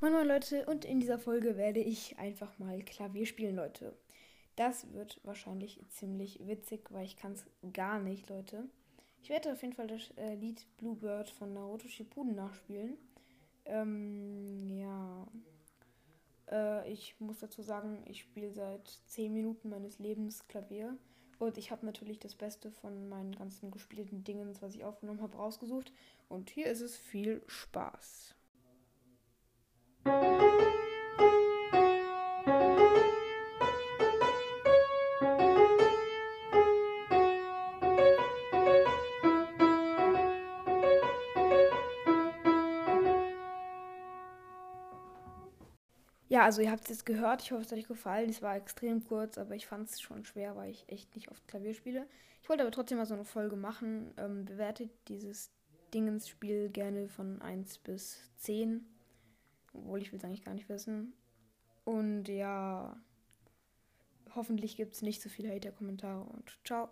Moin Moin Leute und in dieser Folge werde ich einfach mal Klavier spielen, Leute. Das wird wahrscheinlich ziemlich witzig, weil ich kann es gar nicht, Leute. Ich werde auf jeden Fall das äh, Lied Bluebird von Naruto Shippuden nachspielen. Ähm, ja. Äh, ich muss dazu sagen, ich spiele seit 10 Minuten meines Lebens Klavier. Und ich habe natürlich das Beste von meinen ganzen gespielten Dingen, was ich aufgenommen habe, rausgesucht. Und hier ist es viel Spaß. Ja, also ihr habt es jetzt gehört. Ich hoffe, es hat euch gefallen. Es war extrem kurz, aber ich fand es schon schwer, weil ich echt nicht oft Klavier spiele. Ich wollte aber trotzdem mal so eine Folge machen. Ähm, bewertet dieses Dingensspiel gerne von 1 bis 10. Obwohl ich will es eigentlich gar nicht wissen. Und ja, hoffentlich gibt es nicht so viele Hater-Kommentare und ciao.